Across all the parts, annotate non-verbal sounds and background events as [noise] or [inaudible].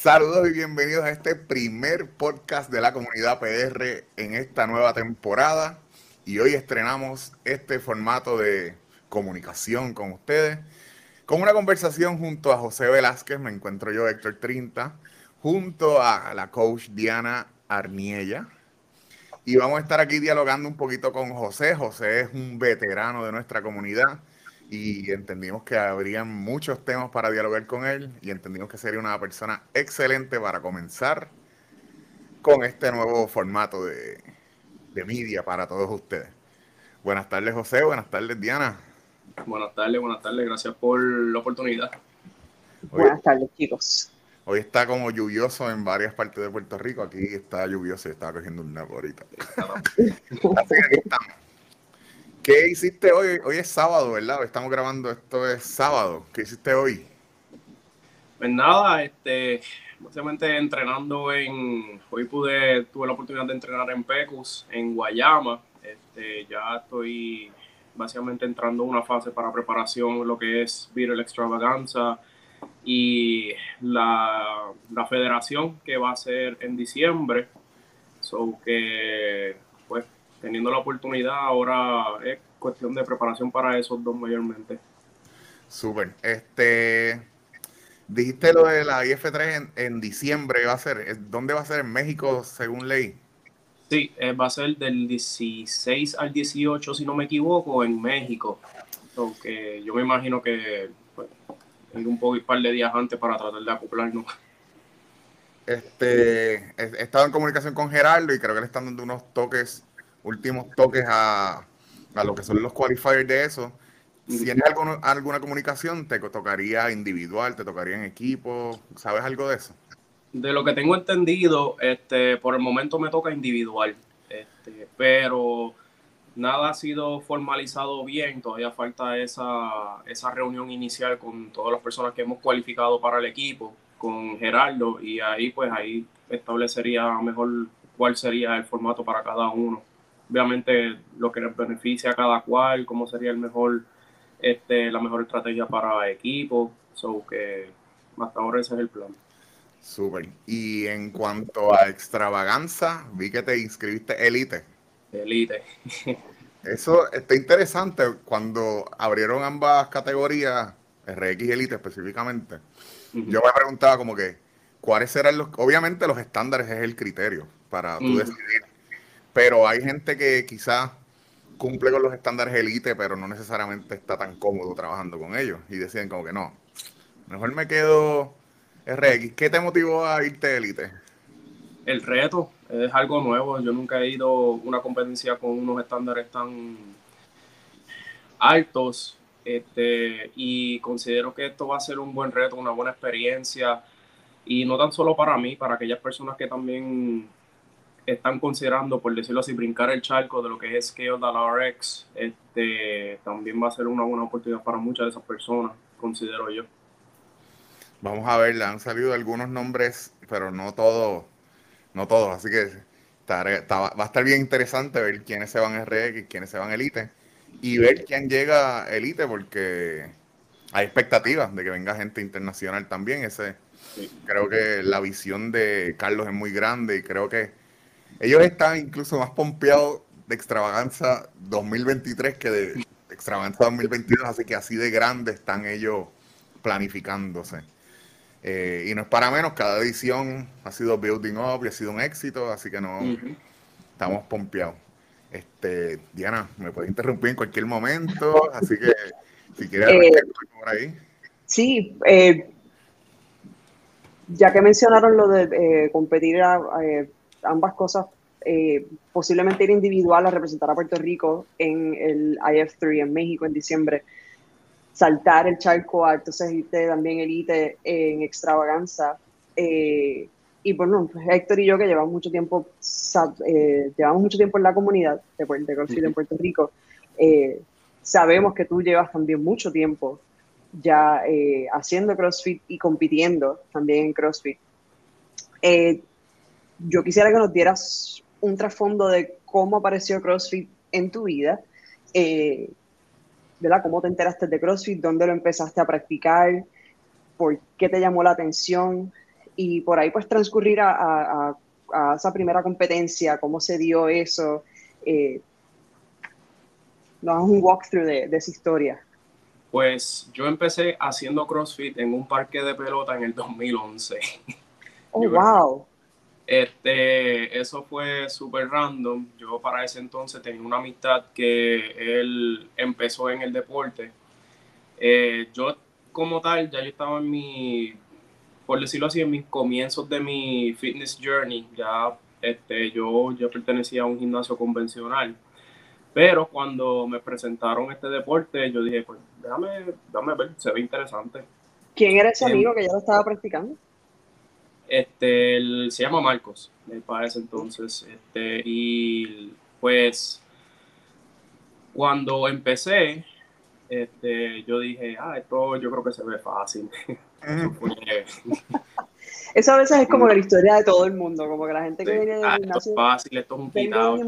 Saludos y bienvenidos a este primer podcast de la comunidad PR en esta nueva temporada. Y hoy estrenamos este formato de comunicación con ustedes, con una conversación junto a José Velázquez, me encuentro yo, Héctor 30, junto a la coach Diana Arniella. Y vamos a estar aquí dialogando un poquito con José. José es un veterano de nuestra comunidad y entendimos que habrían muchos temas para dialogar con él y entendimos que sería una persona excelente para comenzar con este nuevo formato de, de media para todos ustedes. Buenas tardes José, buenas tardes Diana. Buenas tardes, buenas tardes, gracias por la oportunidad. buenas tardes chicos. Hoy está como lluvioso en varias partes de Puerto Rico, aquí está lluvioso y está cogiendo un nap ahorita. Así que aquí estamos. ¿Qué hiciste hoy? Hoy es sábado, ¿verdad? Estamos grabando, esto es sábado. ¿Qué hiciste hoy? Pues nada, este, básicamente entrenando en, hoy pude, tuve la oportunidad de entrenar en Pecus, en Guayama. Este, ya estoy básicamente entrando una fase para preparación, lo que es Viral Extravaganza y la, la federación que va a ser en diciembre. So que, teniendo la oportunidad, ahora es cuestión de preparación para esos dos mayormente. Súper. Este, dijiste lo de la IF3 en, diciembre, ¿va a ser? ¿Dónde va a ser? ¿En México, según ley? Sí, eh, va a ser del 16 al 18, si no me equivoco, en México. Aunque yo me imagino que pues, tengo un, poco, un par de días antes para tratar de acoplarnos. Este, he estado en comunicación con Gerardo y creo que le están dando unos toques últimos toques a, a lo que son los qualifiers de eso. Si tienes alguna, alguna comunicación, te tocaría individual, te tocaría en equipo, ¿sabes algo de eso? De lo que tengo entendido, este, por el momento me toca individual, este, pero nada ha sido formalizado bien, todavía falta esa, esa reunión inicial con todas las personas que hemos cualificado para el equipo, con Gerardo, y ahí pues ahí establecería mejor cuál sería el formato para cada uno obviamente lo que les beneficia a cada cual, cómo sería el mejor, este, la mejor estrategia para equipo. So que hasta ahora ese es el plan. Súper. Y en cuanto a extravaganza, vi que te inscribiste Elite. Elite. Eso está interesante cuando abrieron ambas categorías, RX y Elite específicamente. Yo me preguntaba como que, ¿cuáles eran los... Obviamente los estándares es el criterio para tú decidir pero hay gente que quizás cumple con los estándares elite, pero no necesariamente está tan cómodo trabajando con ellos. Y deciden como que no, mejor me quedo RX. ¿Qué te motivó a irte elite? El reto es algo nuevo. Yo nunca he ido a una competencia con unos estándares tan altos. Este, y considero que esto va a ser un buen reto, una buena experiencia. Y no tan solo para mí, para aquellas personas que también están considerando, por decirlo así, brincar el charco de lo que es Scale RX, este, también va a ser una buena oportunidad para muchas de esas personas, considero yo. Vamos a ver, han salido algunos nombres, pero no todos, no todos, así que va a estar bien interesante ver quiénes se van a RX y quiénes se van a Elite y ver quién llega a Elite porque hay expectativas de que venga gente internacional también. Ese, Creo que la visión de Carlos es muy grande y creo que ellos están incluso más pompeados de extravaganza 2023 que de extravaganza 2022, así que así de grande están ellos planificándose. Eh, y no es para menos, cada edición ha sido building up y ha sido un éxito, así que no estamos pompeados. Este, Diana, me puede interrumpir en cualquier momento, así que si quieres eh, por ahí. Sí, eh, ya que mencionaron lo de competir a, ambas cosas, eh, posiblemente ir individual a representar a Puerto Rico en el IF3 en México en diciembre, saltar el charco entonces irte también elite en extravaganza. Eh, y bueno, pues Héctor y yo que llevamos mucho tiempo, eh, llevamos mucho tiempo en la comunidad de, de CrossFit en Puerto Rico, sabemos que tú llevas también mucho tiempo ya haciendo CrossFit y compitiendo también en CrossFit yo quisiera que nos dieras un trasfondo de cómo apareció CrossFit en tu vida, eh, ¿verdad? ¿Cómo te enteraste de CrossFit? ¿Dónde lo empezaste a practicar? ¿Por qué te llamó la atención? y por ahí pues transcurrir a, esa primera competencia, cómo se dio eso. Eh, nos hagas un walkthrough de, de esa historia. Pues yo empecé haciendo CrossFit en un parque de pelota en el 2011. Oh, [laughs] wow. Este, eso fue súper random. Yo para ese entonces tenía una amistad que él empezó en el deporte. Eh, yo como tal, ya yo estaba en mi, por decirlo así, en mis comienzos de mi fitness journey. Ya este, yo, yo pertenecía a un gimnasio convencional. Pero cuando me presentaron este deporte, yo dije, pues déjame, déjame ver, se ve interesante. ¿Quién era ese em, amigo que ya lo estaba practicando? Este, se llama Marcos, me parece entonces. Este, y pues cuando empecé, este, yo dije, ah, esto yo creo que se ve fácil. [laughs] Eso, a veces es como la historia de todo el mundo, como que la gente que viene del ah, gimnasio. Esto es fácil, esto es un pitado.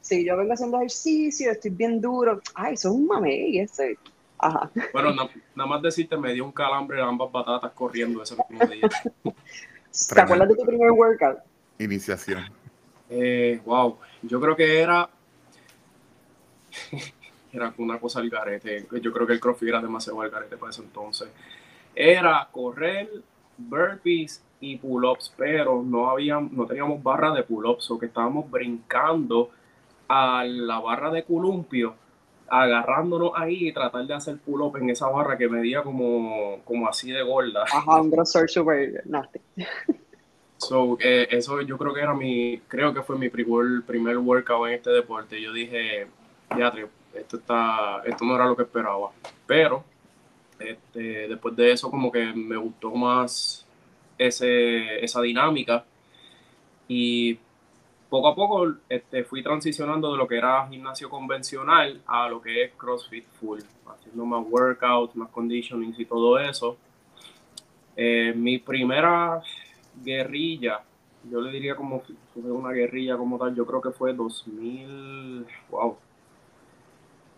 Sí, yo vengo haciendo ejercicio, estoy bien duro. Ay, eso es un mamey, ese. Ajá. Bueno, nada más decirte, me dio un calambre de ambas patatas corriendo ese mismo día. [laughs] ¿Te acuerdas de tu primer workout? Iniciación. Eh, wow, yo creo que era [laughs] era una cosa al garete. Yo creo que el crossfit era demasiado al garete para ese entonces. Era correr, burpees y pull-ups, pero no, había, no teníamos barra de pull-ups, o que estábamos brincando a la barra de columpio, agarrándonos ahí y tratar de hacer pull-up en esa barra que medía como, como así de gorda. Ajá, un grosor super nasty. So, eh, eso yo creo que era mi, creo que fue mi primer, primer workout en este deporte. Yo dije, ya, esto está, esto no era lo que esperaba. Pero, este, después de eso como que me gustó más ese, esa dinámica y poco a poco este, fui transicionando de lo que era gimnasio convencional a lo que es CrossFit Full, haciendo más workouts, más conditioning y todo eso. Eh, mi primera guerrilla, yo le diría como fue una guerrilla como tal, yo creo que fue 2000, wow,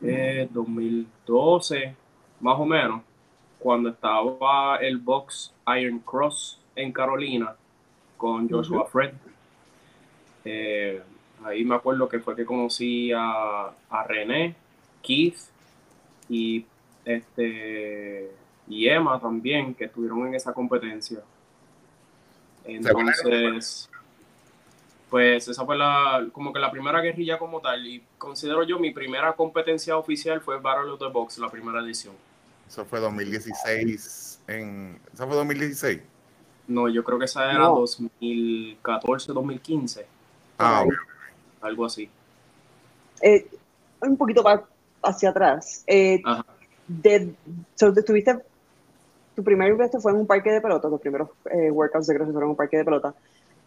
2012, más o menos, cuando estaba el box Iron Cross en Carolina con Joshua Fred. Eh, ahí me acuerdo que fue que conocí a, a René, Keith y este y Emma también, que estuvieron en esa competencia. Entonces, pues esa fue la, como que la primera guerrilla como tal. Y considero yo mi primera competencia oficial fue Battle of the Box, la primera edición. Eso fue 2016. En, ¿Eso fue 2016? No, yo creo que esa era 2014, 2015. Ah, Algo así. Eh, un poquito más hacia atrás. Eh, de, tuviste tu primer evento fue en un parque de pelota, los primeros eh, workouts de CrossFit fueron en un parque de pelota.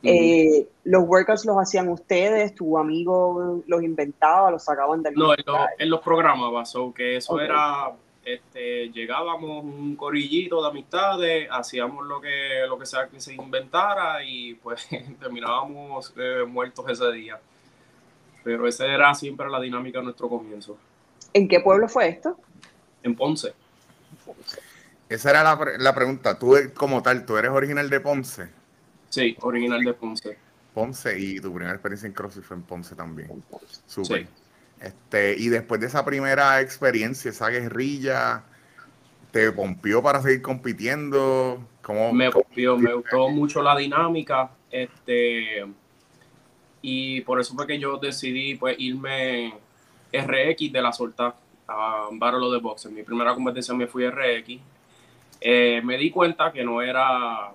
Eh, ¿Los workouts los hacían ustedes? ¿Tu amigo los inventaba? ¿Los sacaban del No, él, los programaba, so que eso era, este, llegábamos un corillito de amistades, hacíamos lo que, lo que sea que se inventara y pues [laughs] terminábamos eh, muertos ese día. Pero esa era siempre la dinámica de nuestro comienzo. ¿En qué pueblo fue esto? En Ponce. Esa era la, la pregunta. Tú como tal, ¿tú eres original de Ponce? Sí, original de Ponce. Ponce y tu primera experiencia en CrossFit fue en Ponce también. Súper. Este, y después de esa primera experiencia, esa guerrilla, ¿te pompió para seguir compitiendo? ¿Cómo, me pompió, me gustó mucho la dinámica. Este, y por eso fue que yo decidí pues irme RX de la solta a Battle de Box. En mi primera competencia me fui RX. Eh, me di cuenta que no era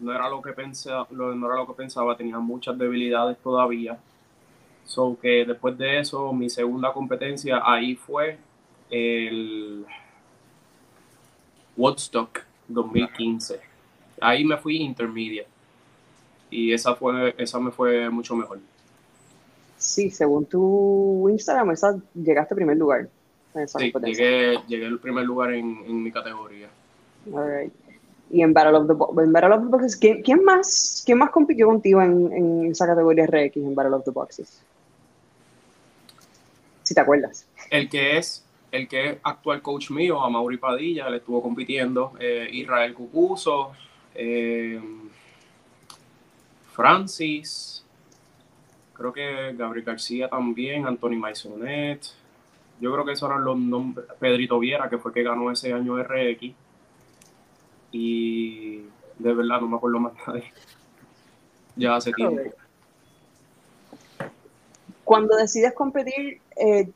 no era lo que pensaba, no era lo que pensaba, tenía muchas debilidades todavía. So que después de eso, mi segunda competencia ahí fue el Woodstock 2015. Ahí me fui intermedia. Y esa fue, esa me fue mucho mejor. Sí, según tu Instagram, esa llegaste a primer lugar. sí, llegué, llegué al primer lugar en, en mi categoría. All right y en Battle of the, en Battle of the Boxes, ¿quién, más, ¿quién más compitió contigo en, en, esa categoría RX en Battle of the Boxes? Si te acuerdas. El que es el que es actual coach mío, a Mauri Padilla, le estuvo compitiendo, eh, Israel Cucuso, eh, Francis, creo que Gabriel García también, Anthony Maisonet. Yo creo que esos eran los nombres. Pedrito Viera, que fue que ganó ese año RX. Y de verdad no me acuerdo más nadie. Ya hace tiempo. Cuando decides competir, eh,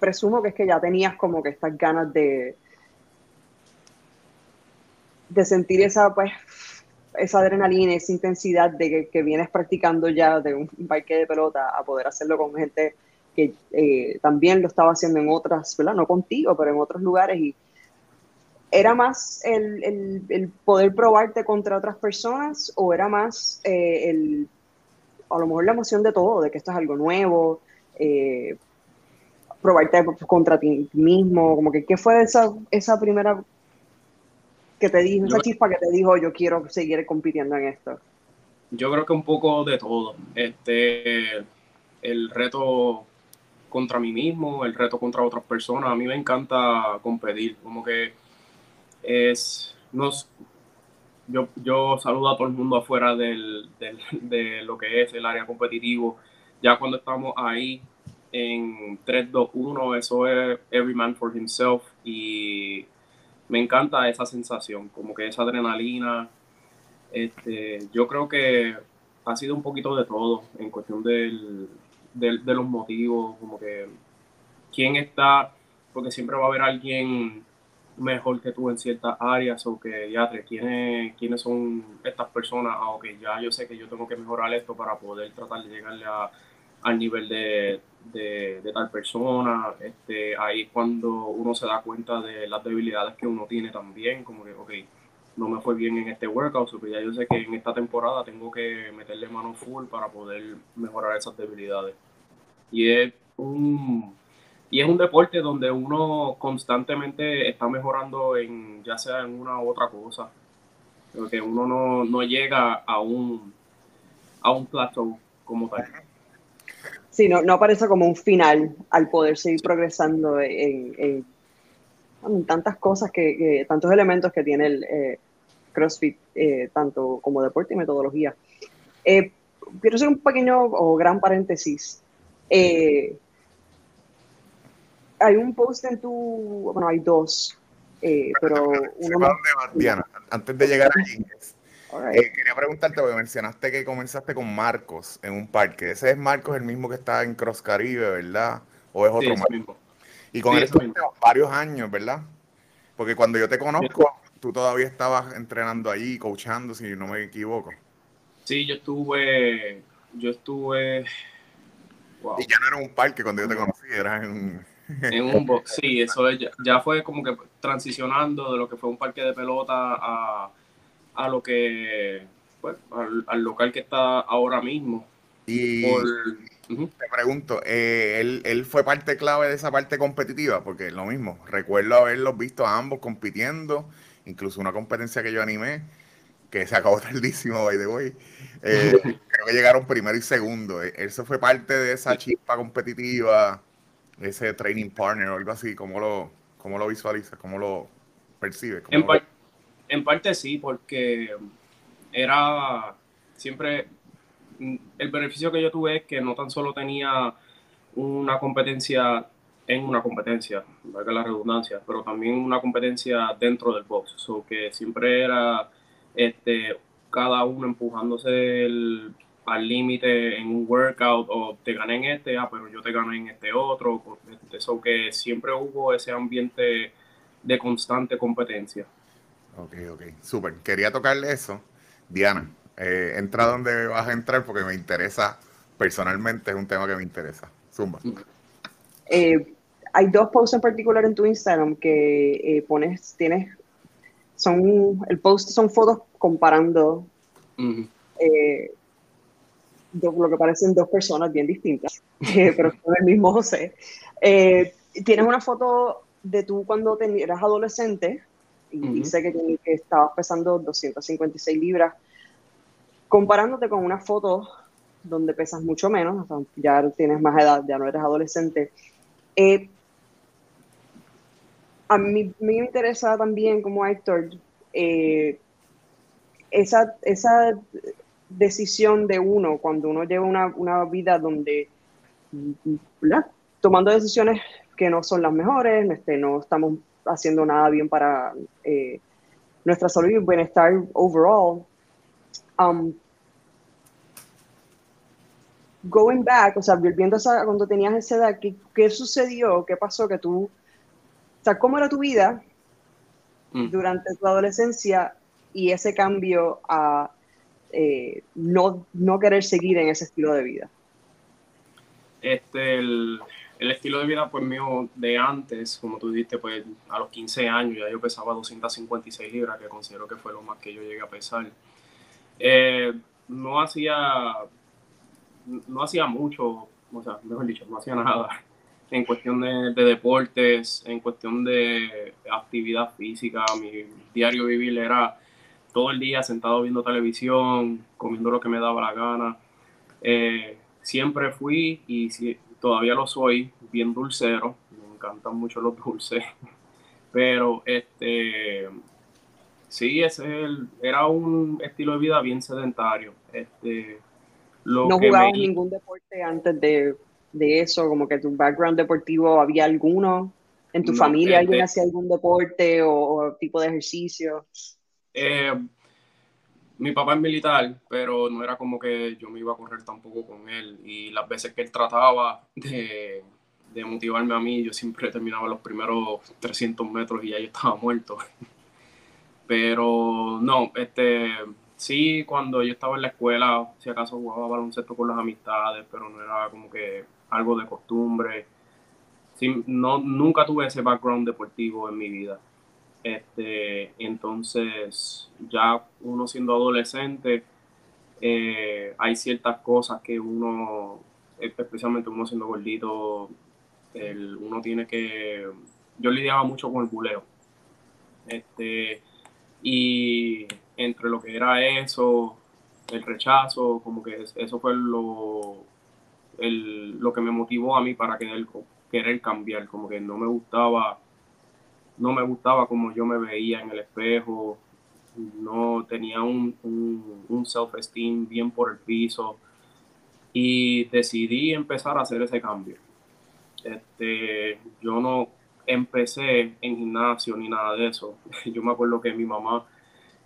presumo que es que ya tenías como que estas ganas de, de sentir esa, pues, esa adrenalina, esa intensidad de que, vienes practicando ya de un parque de pelota a poder hacerlo con gente que eh, también lo estaba haciendo en otras, ¿verdad? No contigo, pero en otros lugares y ¿Era más el, poder probarte contra otras personas o era más eh, el, a lo mejor la emoción de todo, de que esto es algo nuevo, eh, probarte contra ti mismo, como que qué fue esa, esa primera que te dijo, esa chispa que te dijo yo quiero seguir compitiendo en esto? Yo creo que un poco de todo. Este, el reto contra mí mismo, el reto contra otras personas. A mí me encanta competir, como que es, nos, yo, yo saludo a todo el mundo afuera del, del, de lo que es el área competitivo. Ya cuando estamos ahí, en 3-2-1, eso es every man for himself y me encanta esa sensación, como que esa adrenalina. Este, yo creo que ha sido un poquito de todo en cuestión del, de los motivos, como que quién está, porque siempre va a haber alguien mejor que tú en ciertas áreas o que ya ¿quiénes, quiénes son estas personas, ah, ya yo sé que yo tengo que mejorar esto para poder tratar de llegarle a, al nivel de, de, tal persona. Este, ahí es cuando uno se da cuenta de las debilidades que uno tiene también, como que, ok, no me fue bien en este workout, pero ya yo sé que en esta temporada tengo que meterle mano full para poder mejorar esas debilidades. Y es un, y es un deporte donde uno constantemente está mejorando en ya sea en una u otra cosa. Porque uno no, no llega a un, a un plateau como tal. Sí, no, no aparece como un final al poder seguir progresando en, en, tantas cosas, que, tantos elementos que tiene el eh, CrossFit, eh, tanto como deporte y metodología. Eh, quiero hacer un pequeño o gran paréntesis. Hay un post en tu, bueno, hay dos, pero uno... Antes de llegar allí, eh, quería preguntarte, porque mencionaste que comenzaste con Marcos en un parque. Ese es Marcos, el mismo que está en Cross Caribe, ¿verdad? ¿O es otro Marcos? Y con él varios años, ¿verdad? Porque cuando yo te conozco, tú todavía estabas entrenando ahí, coachando, si no me equivoco. Sí, yo estuve, yo estuve... Y ya no era un parque cuando yo te conocí, era en un... en un box, sí, eso ya, ya fue como que transicionando de lo que fue un parque de pelota a a lo que, pues, al, local que está ahora mismo. Y te pregunto, eh, ¿él, ¿él, fue parte clave de esa parte competitiva? Porque lo mismo, recuerdo haberlos visto a ambos compitiendo, incluso una competencia que yo animé, que se acabó [laughs] tardísimo, by the way. Eh, [laughs] creo que llegaron primero y segundo. Eh, ¿Eso fue parte de esa chispa competitiva, ese training partner o algo así? ¿Cómo lo, cómo lo visualizas? ¿Cómo lo percibes? en, en parte sí, porque era siempre el beneficio que yo tuve es que no tan solo tenía una competencia en una competencia, valga la redundancia, pero también una competencia dentro del box, so que siempre era este, cada uno empujándose al límite en un workout o te gané en este, ah, pero yo te gané en este otro, eso que siempre hubo ese ambiente de constante competencia. Ok, ok, súper. Quería tocarle eso. Diana, eh, entra donde vas a entrar porque me interesa, personalmente es un tema que me interesa. Zumba. Eh, hay dos posts en particular en tu Instagram que eh, pones, tienes, son, el post son fotos comparando eh, lo que parecen dos personas bien distintas, [laughs] pero son el mismo José. tienes una foto de tú cuando eras adolescente, y dice que, que estabas pesando 256 libras, comparándote con una foto donde pesas mucho menos, ya tienes más edad, ya no eres adolescente. Eh, a mí me interesa también como Héctor, eh, esa, esa decisión de uno, cuando uno lleva una, una vida donde, tomando decisiones que no son las mejores, este, no estamos haciendo nada bien para eh, nuestra salud y bienestar overall. Um, going back, o sea, volviendo a cuando tenías esa edad, ¿qué, ¿qué, sucedió? ¿Qué pasó? Que tú, o sea, ¿cómo era tu vida mm. durante tu adolescencia y ese cambio a eh, no, no querer seguir en ese estilo de vida? Este, el, estilo de vida pues mío de antes, como tú dijiste, pues a los 15 años ya yo pesaba 256 libras, que considero que fue lo más que yo llegué a pesar. Eh, no hacía no hacía mucho, o sea, mejor dicho, no hacía nada en cuestión de, deportes, en cuestión de actividad física. Mi diario vivir era todo el día sentado viendo televisión, comiendo lo que me daba la gana. Eh, siempre fui y todavía lo soy, bien dulcero. Me encantan mucho los [laughs] dulces. Pero este sí, ese era un estilo de vida bien sedentario. Este, no jugabas ningún deporte antes de, eso, como que tu background deportivo, ¿había alguno? ¿En tu familia alguien hacía algún deporte o, tipo de ejercicio? Eh, mi papá es militar, pero no era como que yo me iba a correr tampoco con él. Y las veces que él trataba de, motivarme a mí, yo siempre terminaba los primeros 300 metros y ya yo estaba muerto. [laughs] Pero no, este, Sí, cuando yo estaba en la escuela, si acaso jugaba baloncesto con las amistades, pero no era como que algo de costumbre. No, nunca tuve ese background deportivo en mi vida. Este, entonces, ya uno siendo adolescente, eh, hay ciertas cosas que uno, especialmente uno siendo gordito, uno tiene que... Yo lidiaba mucho con el buleo. Este, y entre lo que era eso, el rechazo, como que eso fue lo, lo que me motivó a mí para querer cambiar, como que no me gustaba, no me gustaba como yo me veía en el espejo, no tenía un, un, self-esteem bien por el piso y decidí empezar a hacer ese cambio. Este, yo no empecé en gimnasio ni nada de eso. [laughs] Yo me acuerdo que mi mamá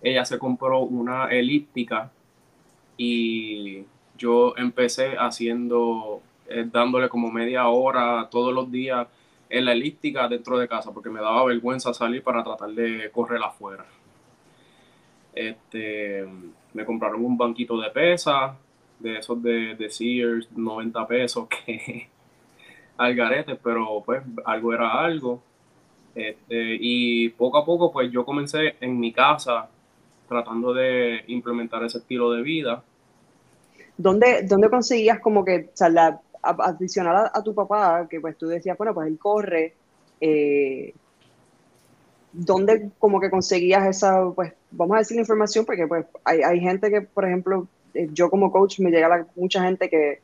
ella se compró una elíptica y yo empecé haciendo, eh, dándole como media hora todos los días en la elíptica dentro de casa porque me daba vergüenza salir para tratar de correr afuera. Este, me compraron un banquito de pesa, de esos de, de Sears, 90 pesos, [laughs] que al garete, pero pues algo era algo. Este, y poco a poco pues yo comencé en mi casa tratando de implementar ese estilo de vida. ¿Dónde, dónde conseguías como que, o sea, adicional a, tu papá, que pues tú decías, bueno, pues él corre, eh, ¿dónde como que conseguías esa, pues, vamos a decir la información? Porque pues hay, hay gente que, por ejemplo, eh, yo como coach me llega mucha gente que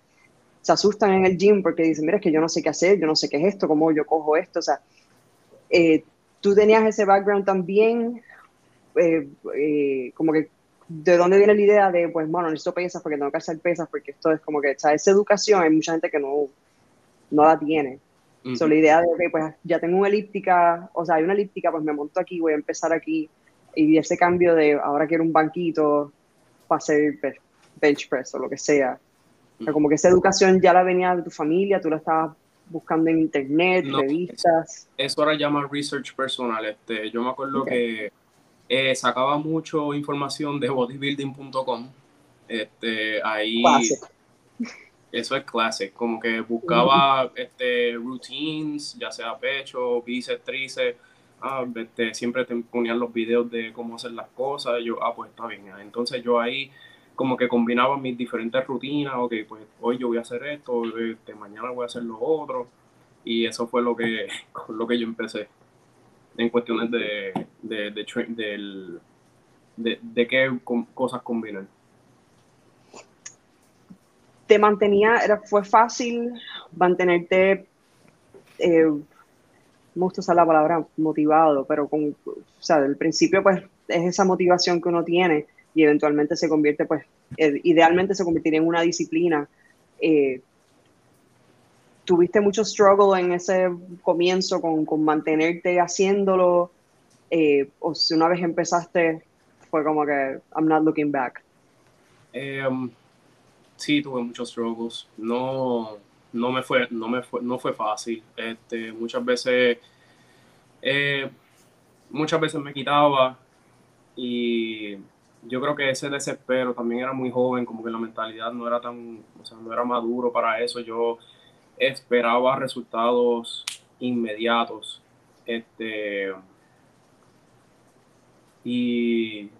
se asustan en el gym porque dicen, mira, es que yo no sé qué hacer, yo no sé qué es esto, cómo yo cojo esto, o sea, eh, tú tenías ese background también como que de dónde viene la idea de, pues, bueno, necesito pesas porque tengo que hacer pesas, porque esto es como que, o sea, esa educación hay mucha gente que no, no la tiene. Uh la idea de que, pues, ya tengo una elíptica, o sea, hay una elíptica, pues me monto aquí, voy a empezar aquí, y ese cambio de ahora quiero un banquito para hacer bench press o lo que sea. O sea, como que esa educación ya la venía de tu familia, tú la estabas buscando en internet, revistas. Eso ahora llama research personal. Este, yo me acuerdo que eh, sacaba mucho información de bodybuilding.com. Este, ahí. Eso es clase, como que buscaba este, routines, ya sea pecho, bíceps, tríceps. Ah, este, siempre te ponían los videos de cómo hacer las cosas. yo, ah, pues está bien. Entonces yo ahí como que combinaba mis diferentes rutinas. Ok, pues hoy yo voy a hacer esto, este, mañana voy a hacer lo otro. Y eso fue lo que, [laughs] lo que yo empecé en cuestiones de, de, de, de, qué cosas combinan. ¿Te mantenía, era, fue fácil mantenerte, eh, me gusta usar la palabra motivado, pero con, o sea, principio pues es esa motivación que uno tiene, y eventualmente se convierte, pues, idealmente se convertiría en una disciplina. Eh, ¿Tuviste mucho struggle en ese comienzo con, con mantenerte haciéndolo? Eh, o si una vez empezaste, fue como que, I'm not looking back. Um, sí, tuve muchos struggles. No, no me fue, no me fue, no fue fácil. Este, muchas veces, muchas veces me quitaba y yo creo que ese desespero también era muy joven, como que la mentalidad no era tan, o sea, no era maduro para eso. Yo esperaba resultados inmediatos. Este, y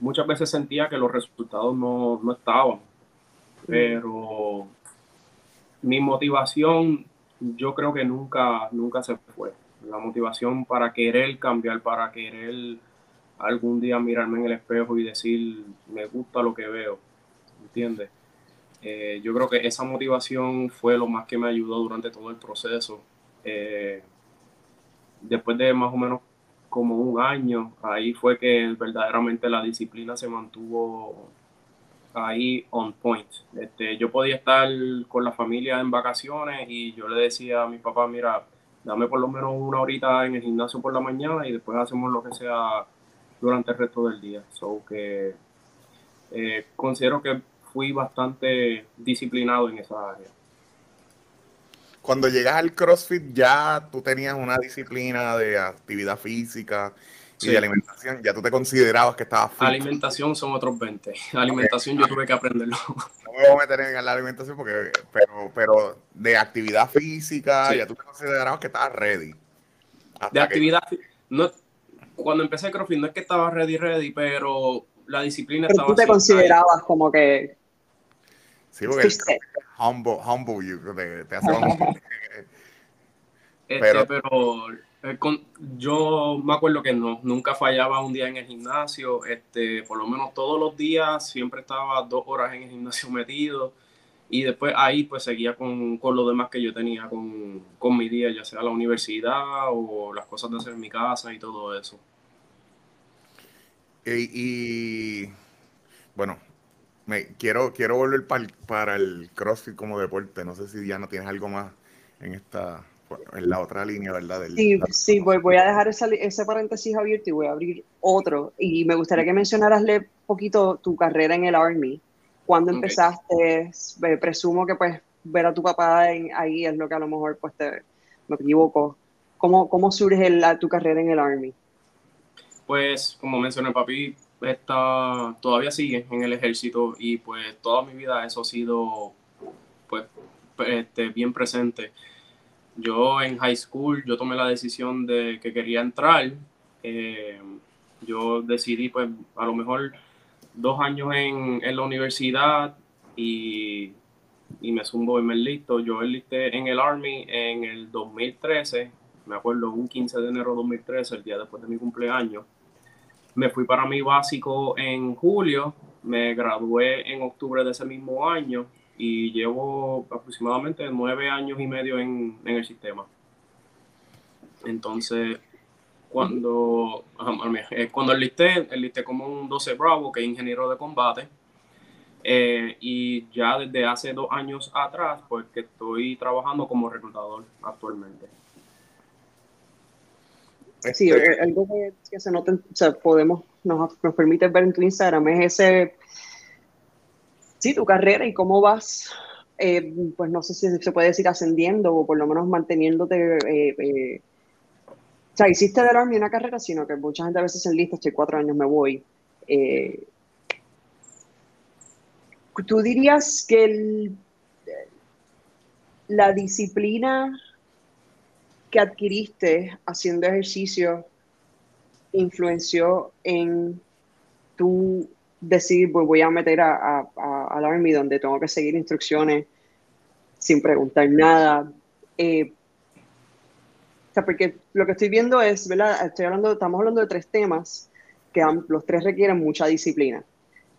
muchas veces sentía que los resultados no, no estaban. Pero mi motivación, yo creo que nunca, nunca se fue. La motivación para querer cambiar, para querer algún día mirarme en el espejo y decir, me gusta lo que veo, ¿entiendes? Eh, yo creo que esa motivación fue lo más que me ayudó durante todo el proceso. Eh, después de más o menos como un año, ahí fue que verdaderamente la disciplina se mantuvo ahí on point. Este, yo podía estar con la familia en vacaciones y yo le decía a mi papá, mira, dame por lo menos una horita en el gimnasio por la mañana y después hacemos lo que sea durante el resto del día. So que eh, considero que fui bastante disciplinado en esa área. Cuando llegas al CrossFit ya tú tenías una disciplina de actividad física y de alimentación, ya tú te considerabas que estabas fit. Alimentación son otros 20. [laughs] Alimentación yo tuve que aprenderlo. [laughs] No me voy a meter en la alimentación porque, pero, pero de actividad física, ya tú te considerabas que estabas ready. de actividad, no, cuando empecé CrossFit no es que estaba ready, ready, pero la disciplina pero estaba. Tú te considerabas como que. Sí, porque humble, humble you, te, te hace [laughs] este, pero, pero eh, yo me acuerdo que no, nunca fallaba un día en el gimnasio, este, por lo menos todos los días siempre estaba dos horas en el gimnasio metido y después ahí pues seguía con, con lo demás que yo tenía con, con, mi día, ya sea la universidad o las cosas de hacer en mi casa y todo eso. Y, bueno, me quiero, quiero volver para el, para el CrossFit como deporte. No sé si ya no tienes algo más en esta, en la otra línea, ¿verdad? sí, sí, voy, voy a dejar ese paréntesis abierto y voy a abrir otro. Y me gustaría que mencionaras un poquito tu carrera en el Army cuando empezaste? Presumo que pues ver a tu papá ahí es lo que a lo mejor pues te, me equivoco. ¿Cómo, cómo surge la, tu carrera en el Army? Pues como mencioné, papi está, todavía sigue en el ejército y pues toda mi vida eso ha sido pues este, bien presente. Yo en high school, yo tomé la decisión de que quería entrar. Eh, yo decidí pues a lo mejor dos años en, en la universidad y, y, me zumbo me listo. Yo enlisté en el Army en el 2013, me acuerdo, un 15 de enero de 2013, el día después de mi cumpleaños. Me fui para mi básico en julio, me gradué en octubre de ese mismo año y llevo aproximadamente nueve años y medio en, en el sistema. Entonces, cuando, eh, cuando enlisté, enlisté como un 12 Bravo, que es ingeniero de combate. Eh, y ya desde hace dos años atrás, pues que estoy trabajando como reclutador actualmente. Sí, este algo que, se nota, o sea, podemos, nos, nos permite ver en tu Instagram es ese, sí, tu carrera y cómo vas, eh, pues no sé si se puede decir ascendiendo o por lo menos manteniéndote eh, o sea, hiciste del Army una carrera, sino que mucha gente a veces en lista, estoy cuatro años, me voy. Eh, ¿Tú dirías que la disciplina que adquiriste haciendo ejercicio influenció en tu decidir, pues voy a meter a, al Army donde tengo que seguir instrucciones sin preguntar nada? Eh, porque lo que estoy viendo es, ¿verdad? Estoy hablando, estamos hablando de tres temas que los tres requieren mucha disciplina.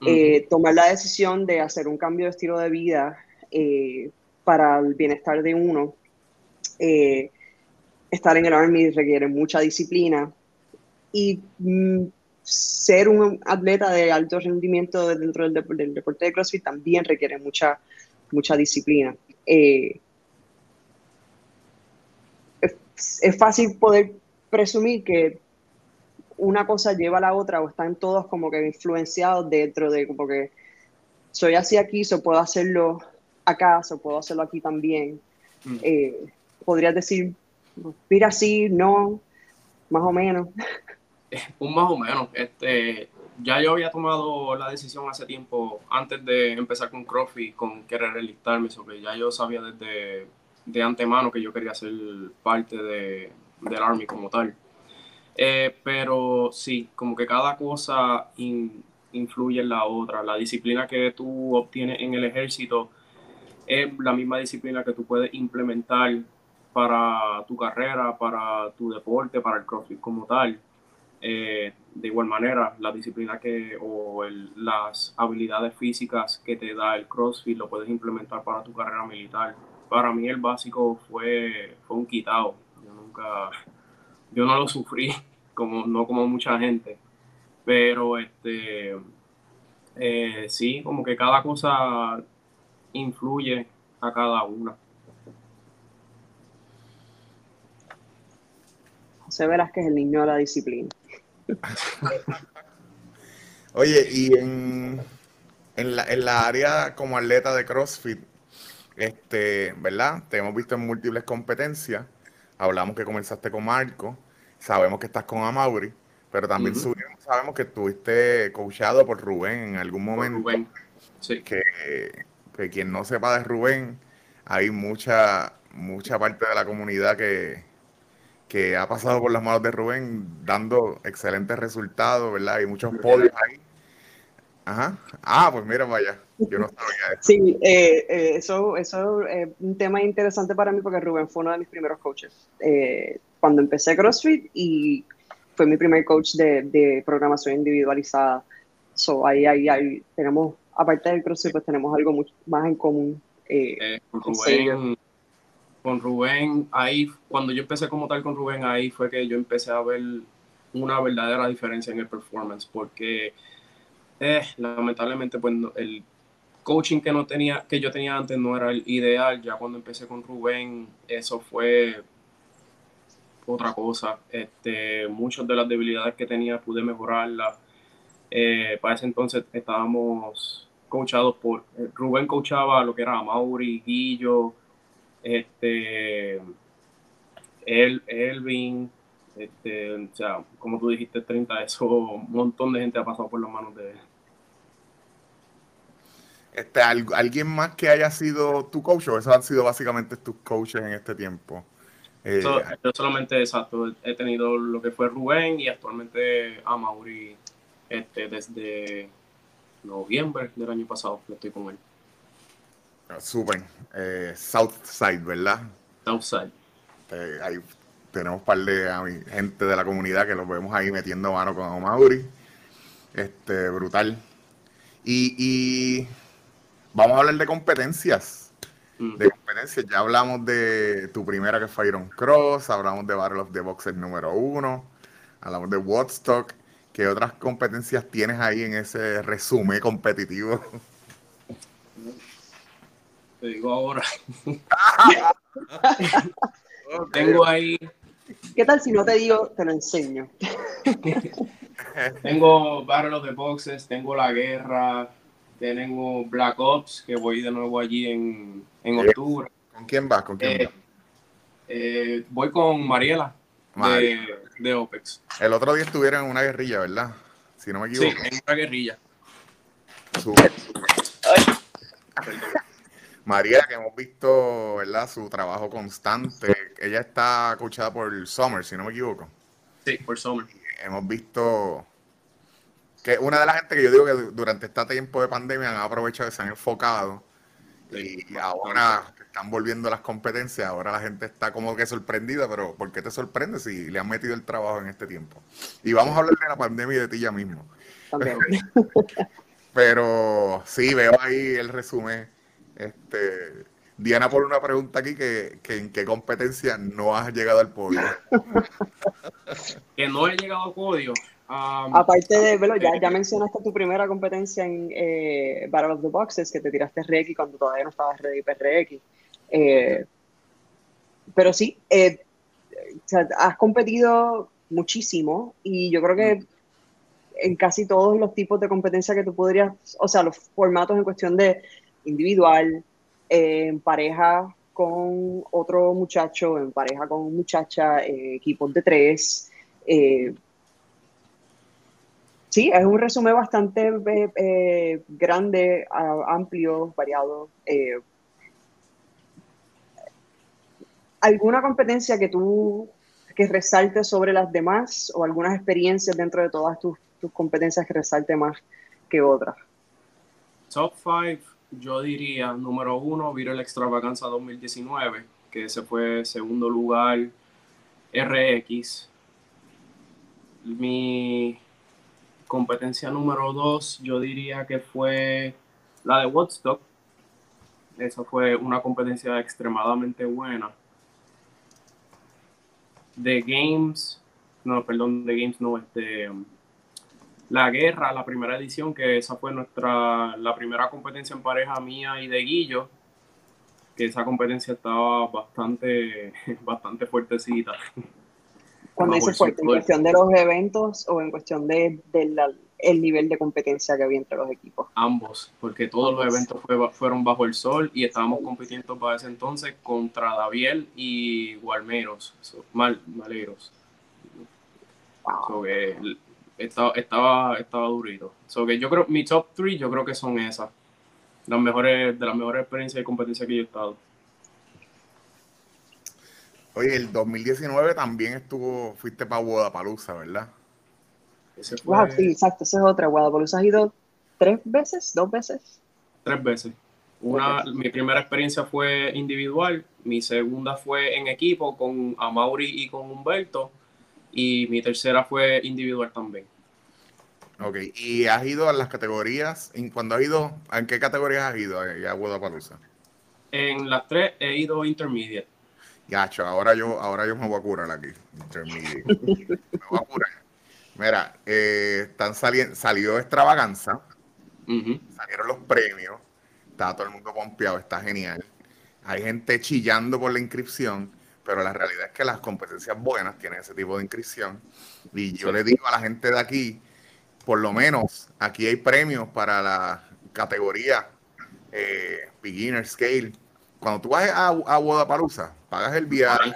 Eh, tomar la decisión de hacer un cambio de estilo de vida eh, para el bienestar de uno. Eh, estar en el Army requiere mucha disciplina. Y mm, ser un atleta de alto rendimiento dentro del, deporte de CrossFit también requiere mucha, mucha disciplina. Eh, es, fácil poder presumir que una cosa lleva a la otra o están todos como que influenciados dentro de como que soy así aquí, so puedo hacerlo acá, so puedo hacerlo aquí también. Mm. Eh, podrías decir, mira así, no, más o menos. Un más o menos. Este, ya yo había tomado la decisión hace tiempo, antes de empezar con CrossFit, con querer enlistarme, sobre ya yo sabía desde de antemano que yo quería ser parte de, del Army como tal. Eh, pero sí, como que cada cosa influye en la otra. La disciplina que tú obtienes en el ejército es la misma disciplina que tú puedes implementar para tu carrera, para tu deporte, para el CrossFit como tal. Eh, de igual manera, la disciplina que o las habilidades físicas que te da el CrossFit lo puedes implementar para tu carrera militar. Para mí el básico fue, fue un quitado. Yo nunca, yo no lo sufrí, [laughs] como, no como mucha gente, pero este, eh, sí, como que cada cosa influye a cada una. José Velázquez es el niño de la disciplina. Oye, y en, en, la, en la área como atleta de CrossFit, este, ¿verdad? Te hemos visto en múltiples competencias. Hablamos que comenzaste con Marco, sabemos que estás con Amaury, pero también sabemos que estuviste coachado por Rubén en algún momento. Rubén. Sí. Que, que, quien no sepa de Rubén, hay mucha, mucha parte de la comunidad que, que ha pasado por las manos de Rubén dando excelentes resultados, ¿verdad? Hay muchos podios ahí. Ajá. Ah, pues mira, vaya. Yo no sabía eso. Sí, eh, eh, eso, eso es un tema interesante para mí porque Rubén fue uno de mis primeros coaches. Eh, cuando empecé CrossFit y fue mi primer coach de, de programación individualizada. So, ahí, ahí, ahí tenemos, aparte del CrossFit, pues tenemos algo mucho más en común. con Rubén, con Rubén, ahí, cuando yo empecé como tal con Rubén, ahí fue que yo empecé a ver una verdadera diferencia en el performance, porque eh, lamentablemente pues el coaching que no tenía que yo tenía antes no era el ideal. Ya cuando empecé con Rubén eso fue otra cosa. Este muchas de las debilidades que tenía pude mejorarlas. Eh, para ese entonces estábamos coachados por Rubén coachaba lo que era Mauri Guillo este el, Elvin este, o sea, como tú dijiste, 30, eso, un montón de gente ha pasado por las manos de él. Este, ¿Alguien más que haya sido tu coach o esos han sido básicamente tus coaches en este tiempo? Eh, yo solamente, exacto, he tenido lo que fue Rubén y actualmente a Mauri este, desde noviembre del año pasado, estoy con él. Súper. Eh, Southside, ¿verdad? Southside. Eh, ahí tenemos un par de gente de la comunidad que los vemos ahí metiendo mano con Mauri. Este, brutal. y Vamos a hablar de competencias. Mm. De competencias. Ya hablamos de tu primera que fue Iron Cross, hablamos de Battle of the Boxers número uno, hablamos de Woodstock. ¿Qué otras competencias tienes ahí en ese resumen competitivo? [laughs] Te digo ahora. [laughs] Tengo ahí. ¿Qué tal si no te digo, te lo enseño? [laughs] tengo Battle of the Boxes, tengo la guerra, tenemos Black Ops, que voy de nuevo allí en, en octubre. ¿Con quién vas? ¿Con quién eh, eh, voy con Mariela, de, de, OPEX. El otro día estuvieron en una guerrilla, ¿verdad? Si no me equivoco. Sí, en una guerrilla. María, que hemos visto, ¿verdad? Su trabajo constante. Ella está coachada por Summer, si no me equivoco. Sí, por Summer. hemos visto que una de las gente que yo digo que durante este tiempo de pandemia han aprovechado y se han enfocado y, ahora están volviendo las competencias, ahora la gente está como que sorprendida, pero ¿por qué te sorprende si le han metido el trabajo en este tiempo? Y vamos a hablar de la pandemia y de ti ya mismo. [laughs] pero sí, veo ahí el resumen. Este, Diana por una pregunta aquí que, que, en qué competencia no has llegado al podio. [laughs] que no he llegado al podio. Um, Aparte de, bueno, ya, ya mencionaste tu primera competencia en eh, Battle of the Boxes, que te tiraste RX cuando todavía no estabas ready para RX. Eh, pero sí, eh, o sea, has competido muchísimo y yo creo que en casi todos los tipos de competencia que tú podrías, o sea, los formatos en cuestión de individual, eh, en pareja con otro muchacho, en pareja con muchacha, eh, equipos de tres. Eh, sí, es un resumen bastante grande, amplio, variado. ¿Alguna competencia que tú que resalte sobre las demás o algunas experiencias dentro de todas tus, tus competencias que resalte más que otras? Top 5, yo diría, número uno, Viral Extravaganza 2019, que ese fue segundo lugar RX. Mi competencia número dos, yo diría que fue la de Woodstock. Esa fue una competencia extremadamente buena. The Games, no, perdón, The Games no, este, La Guerra, la primera edición, que esa fue nuestra, la primera competencia en pareja mía y de Guillo, que esa competencia estaba bastante, [laughs] bastante fuertecita. Cuando dice fuerte, ¿en cuestión de los eventos o en cuestión de, el nivel de competencia que había entre los equipos? Ambos, porque todos los eventos fueron bajo el sol y estábamos compitiendo para ese entonces contra Daviel y Guarmeros, mal, Maleros. Estaba, estaba, estaba durito. So que yo creo, mi top 3 yo creo que son esas. Las mejores, de las mejores experiencias de competencia que yo he estado. Oye, el 2019 también estuvo, fuiste para Guadalajara, ¿verdad? Wow, sí, exacto, esa es otra. Guadalajara has ido tres veces, dos veces. Tres veces. Una, mi primera experiencia fue individual, mi segunda fue en equipo con Amaury y con Humberto, y mi tercera fue individual también. Ok, ¿y has ido a las categorías? ¿Cuándo has ido? ¿En qué categorías has ido a Guadalajara? En las tres he ido intermediate. Gacho, ahora yo, ahora yo me voy a curar aquí. Intermediate. me voy a curar. Mira, eh, están saliendo, salió extravaganza, salieron los premios, está todo el mundo pompeado, está genial. Hay gente chillando por la inscripción, pero la realidad es que las competencias buenas tienen ese tipo de inscripción. Y yo le digo a la gente de aquí, por lo menos aquí hay premios para la categoría eh, Beginner Scale. Cuando tú vas a, a pagas el viaje,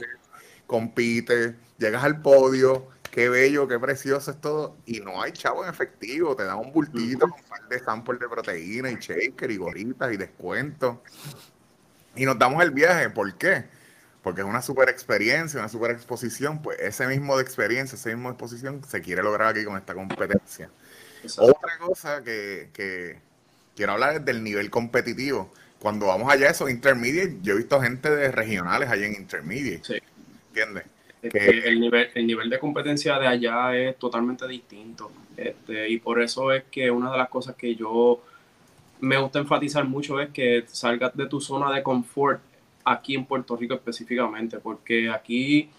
compites, llegas al podio, qué bello, qué precioso es todo. Y no hay chavo en efectivo, te dan un bultito con un par de samples de proteína y shaker y goritas y descuentos. Y nos damos el viaje. ¿Por qué? Porque es una super experiencia, una super exposición. Pues ese mismo de experiencia, esa misma exposición se quiere lograr aquí con esta competencia. Otra cosa que, que, quiero hablar es del nivel competitivo. Cuando vamos allá, esos intermediate, yo he visto gente de regionales allá en intermediate. Sí. ¿Entiendes? Este, el, nivel, el nivel de competencia de allá es totalmente distinto. Este, y por eso es que una de las cosas que yo me gusta enfatizar mucho es que salgas de tu zona de confort aquí en Puerto Rico específicamente, porque aquí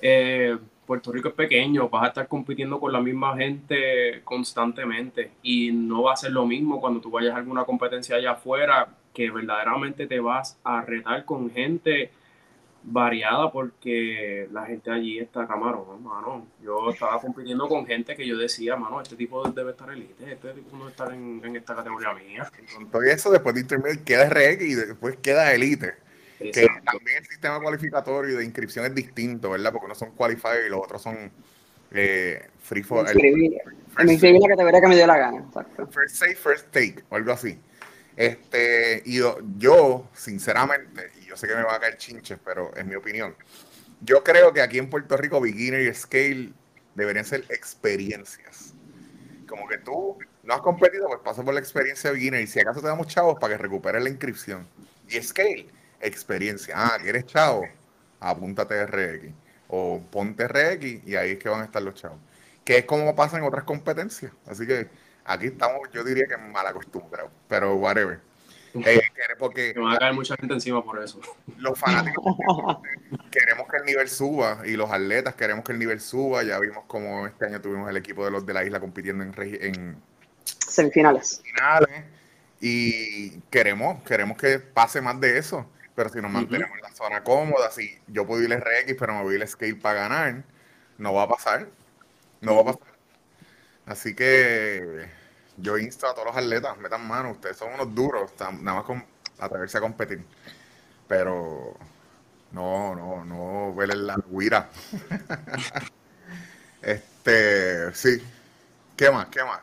eh, Puerto Rico es pequeño, vas a estar compitiendo con la misma gente constantemente y no va a ser lo mismo cuando tú vayas a alguna competencia allá afuera, que verdaderamente te vas a retar con gente variada porque la gente allí está camarón, mano. Yo estaba compitiendo con gente que yo decía, mano, este tipo debe estar elite, este tipo no debe estar en, esta categoría mía. Con eso, después de intermedio queda RX y después queda elite. Que también el sistema cualificatorio de inscripción es distinto, ¿verdad? Porque uno son qualified y los otros son eh, free for. Me inscribí, la categoría que me dio la gana. First save, first take, o algo así. Este, y yo, sinceramente, y yo sé que me va a caer chinches, pero es mi opinión. Yo creo que aquí en Puerto Rico, beginner y scale deberían ser experiencias. Como que tú no has competido, pues pasa por la experiencia de beginner y si acaso te damos chavos para que recuperes la inscripción. Y scale, experiencia. Ah, ¿quieres chavo? Apúntate RX. O ponte RX y ahí es que van a estar los chavos. Que es como pasa en otras competencias. Así que Aquí estamos, yo diría que mal acostumbrados, pero whatever. Eh, porque Me va a caer mucha gente encima por eso. Los fanáticos [laughs] queremos que el nivel suba y los atletas queremos que el nivel suba. Ya vimos como este año tuvimos el equipo de los de la isla compitiendo en, en semifinales. Y queremos, queremos que pase más de eso. Pero si nos mantenemos en la zona cómoda, si yo puedo ir RX, pero me voy el skate para ganar, no va a pasar. No va a pasar. Así que yo insto a todos los atletas, metan mano, ustedes son unos duros, nada más con atreverse a competir. Pero no, no, no velen la guira. [laughs] este, sí. ¿Qué más? ¿Qué más?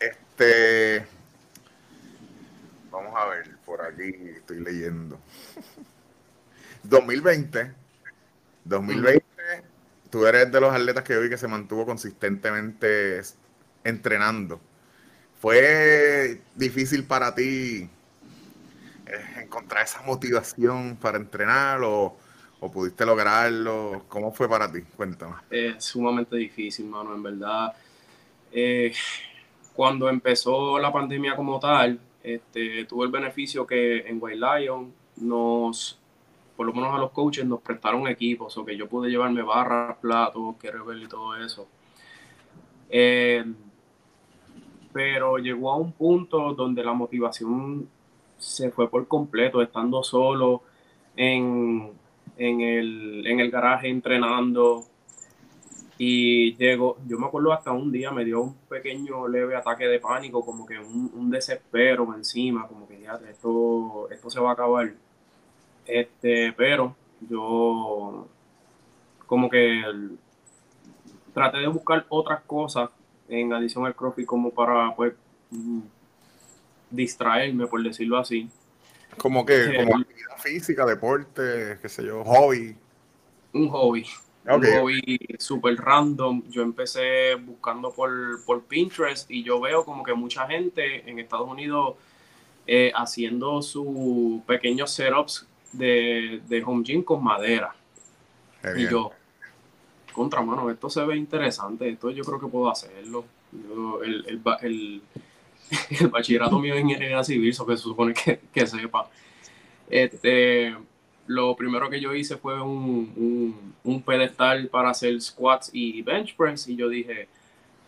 Este. A ver, por aquí estoy leyendo. 2020. 2020 tú eres de los atletas que yo vi que se mantuvo consistentemente entrenando. ¿Fue difícil para ti eh, encontrar esa motivación para entrenar o, pudiste lograrlo? ¿Cómo fue para ti? Cuéntame. Es sumamente difícil, mano, en verdad. Eh, cuando empezó la pandemia como tal, este, tuve el beneficio que en White Lion nos por lo menos a los coaches nos prestaron equipos, o que yo pude llevarme barras, platos, que y todo eso. Eh, pero llegó a un punto donde la motivación se fue por completo, estando solo en, en, el, en el garaje entrenando. Y llegó, yo me acuerdo hasta un día me dio un pequeño leve ataque de pánico, como que un, un desespero encima, como que ya esto, esto se va a acabar este, pero yo como que traté de buscar otras cosas en adición al CrossFit como para pues mm, distraerme, por decirlo así. Como que, eh, como actividad física, deporte, qué sé yo, hobby. Un hobby. Un hobby súper random. Yo empecé buscando por, por Pinterest y yo veo como que mucha gente en Estados Unidos eh, haciendo sus pequeños setups de, de home gym con madera. Y yo, contra mano, esto se ve interesante, esto yo creo que puedo hacerlo. el, el, el, [laughs] el, bachillerato mío en ingeniería civil, eso que se supone que, que, sepa. Este, lo primero que yo hice fue un, un, un, pedestal para hacer squats y bench press, y yo dije,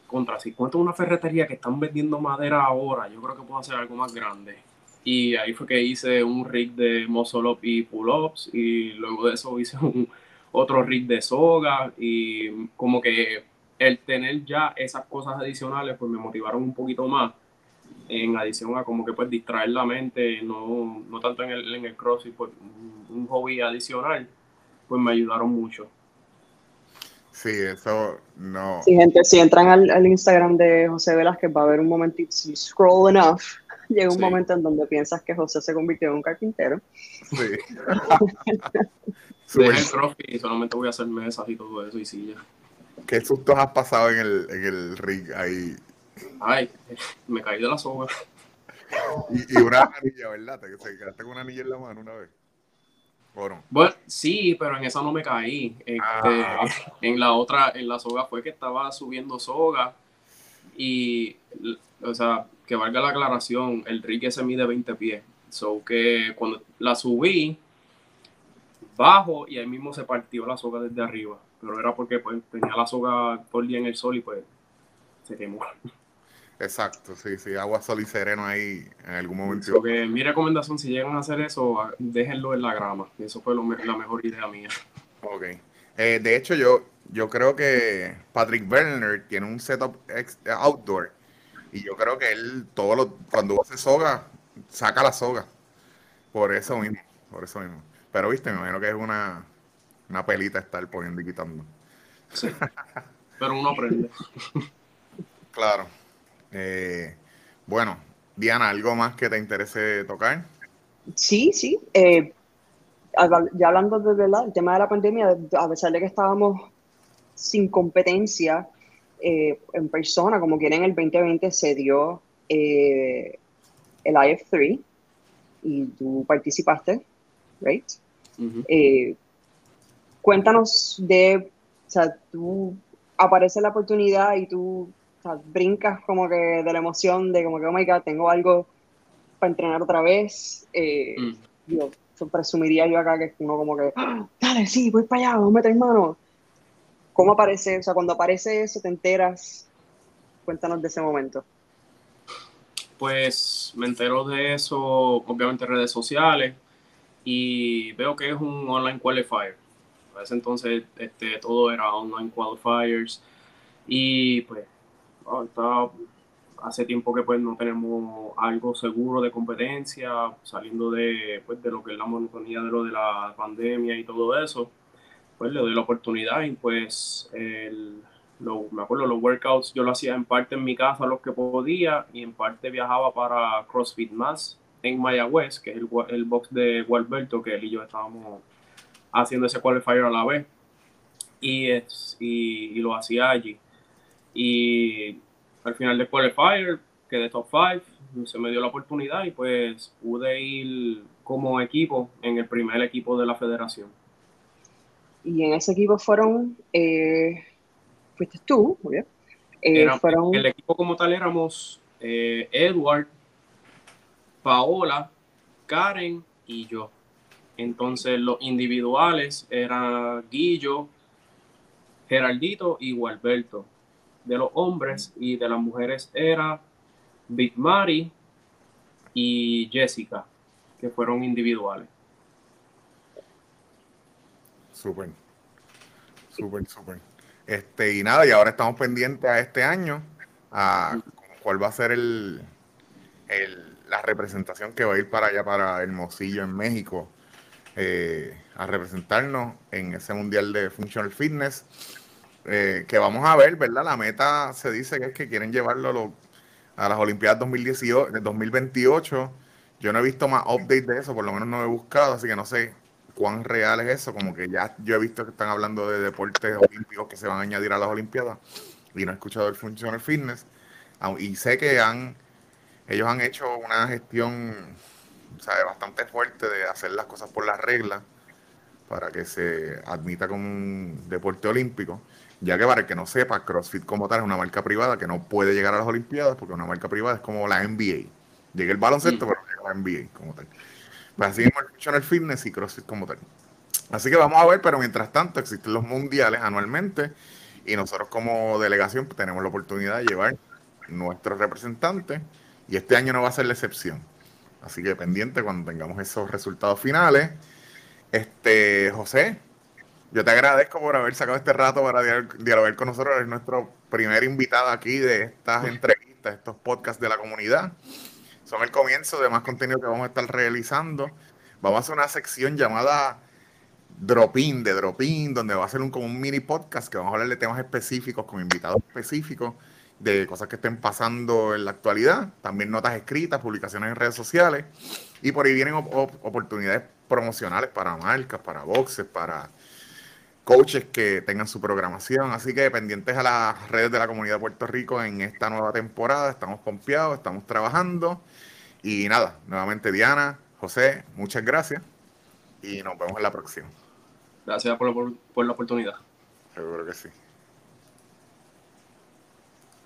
contra, si cuento una ferretería que están vendiendo madera ahora, yo creo que puedo hacer algo más grande. Y ahí fue que hice un rig de muscle up y pull ups y luego de eso [laughs] hice un, otro rig de soga y como que el tener ya esas cosas adicionales pues me motivaron un poquito más en adición a como que pues distraer la mente, no, no tanto en el, en el crossfit, pues un, hobby adicional, pues me ayudaron mucho. Sí, eso no. Sí, gente, si entran al, al Instagram de José Velázquez va a haber un momentito, si scroll enough, [laughs] llega un momento en donde piensas que José se convirtió en un carpintero. Sí. [laughs] Deja el crossfit y solamente voy a hacer mesas y todo eso y sillas. ¿Qué sustos has pasado en el, en el ring ahí? Ay, me caí de la soga. Y, una anilla, ¿verdad? ¿Te, quedaste con una anilla en la mano una vez? Bueno. bueno, sí, pero en esa no me caí. Este, ah. En la otra, en la soga fue que estaba subiendo soga y, o sea, que valga la aclaración, el rig se mide 20 pies. So que cuando la subí, bajo y ahí mismo se partió la soga desde arriba. Pero era porque pues, tenía la soga todo el día en el sol y pues se quemó. Exacto, sí, sí, agua, sol y sereno ahí en algún momento. que mi recomendación, si llegan a hacer eso, déjenlo en la grama. Eso fue la mejor idea mía. Ok. Eh, de hecho, yo, yo creo que Patrick Werner tiene un setup outdoor y yo creo que él, todo lo, cuando hace soga, saca la soga. Por eso mismo, por eso mismo. Pero viste, me imagino que es una, una pelita estar poniendo y quitando. Sí. Pero uno aprende. [laughs] claro. Eh, bueno, Diana, ¿algo más que te interese tocar? Sí, sí. Eh, ya hablando de verdad, el tema de la pandemia, a pesar de que estábamos sin competencia, eh, en persona, como quieren, el 2020 se dio eh, el IF3 y tú participaste, ¿right? Eh, cuéntanos de, o sea, tú aparece la oportunidad y tú brincas como que de la emoción de como que, oh my god, tengo algo para entrenar otra vez. Eh, mm. Yo presumiría yo acá que uno como que, ¡Ah! dale, sí, voy para allá, vamos a meter mano. ¿Cómo aparece? O sea, cuando aparece eso, te enteras. Cuéntanos de ese momento. Pues me entero de eso, obviamente, en redes sociales y veo que es un online qualifier. A ese entonces este, todo era online qualifiers y pues hace tiempo que pues no tenemos algo seguro de competencia, saliendo de, pues, de lo que es la monotonía de lo de la pandemia y todo eso, pues le doy la oportunidad y pues el, me acuerdo los workouts yo lo hacía en parte en mi casa los que podía y en parte viajaba para CrossFit Mass en Mayagüez, que es el, el box de Gualberto, que él y yo estábamos haciendo ese qualifier a la vez y, es, y, y lo hacía allí. Y al final del qualifier quedé top 5, se me dio la oportunidad y pues pude ir como equipo en el primer equipo de la federación. Y en ese equipo fueron, eh, fuiste tú, muy bien. Eh, fueron... El equipo como tal éramos eh, Edward, Paola, Karen y yo. Entonces los individuales eran Guillo, Geraldito y Gualberto de los hombres y de las mujeres era Big Mary y Jessica, que fueron individuales. Súper, súper, súper. Este, y nada, y ahora estamos pendientes a este año, a cuál va a ser el, el, la representación que va a ir para allá, para Hermosillo en México, eh, a representarnos en ese mundial de Functional Fitness. Eh, que vamos a ver, ¿verdad? La meta se dice que es que quieren llevarlo a, las Olimpiadas 2018, 2028. Yo no he visto más updates de eso, por lo menos no he buscado, así que no sé cuán real es eso. Como que ya yo he visto que están hablando de deportes olímpicos que se van a añadir a las Olimpiadas y no he escuchado el Functional Fitness. Y sé que han ellos han hecho una gestión bastante fuerte de hacer las cosas por las reglas para que se admita como un deporte olímpico ya que para el que no sepa, CrossFit como tal es una marca privada que no puede llegar a las Olimpiadas porque una marca privada es como la NBA. Llega el baloncesto, pero llega la NBA como tal. Pues así en el fitness y CrossFit como tal. Así que vamos a ver, pero mientras tanto existen los mundiales anualmente y nosotros como delegación tenemos la oportunidad de llevar nuestros representantes y este año no va a ser la excepción. Así que pendiente cuando tengamos esos resultados finales. Este, José, yo te agradezco por haber sacado este rato para dialogar con nosotros. Es nuestro primer invitado aquí de estas entrevistas, estos podcasts de la comunidad. Son el comienzo de más contenido que vamos a estar realizando. Vamos a hacer una sección llamada Dropin, de Dropin, donde va a ser un, como un mini podcast que vamos a hablar de temas específicos, con invitados específicos, de cosas que estén pasando en la actualidad. También notas escritas, publicaciones en redes sociales. Y por ahí vienen oportunidades promocionales para marcas, para boxes, para coaches que tengan su programación. Así que pendientes a las redes de la comunidad de Puerto Rico en esta nueva temporada. Estamos confiados, estamos trabajando. Y nada, nuevamente Diana, José, muchas gracias. Y nos vemos en la próxima. Gracias por, por la oportunidad. Seguro que sí.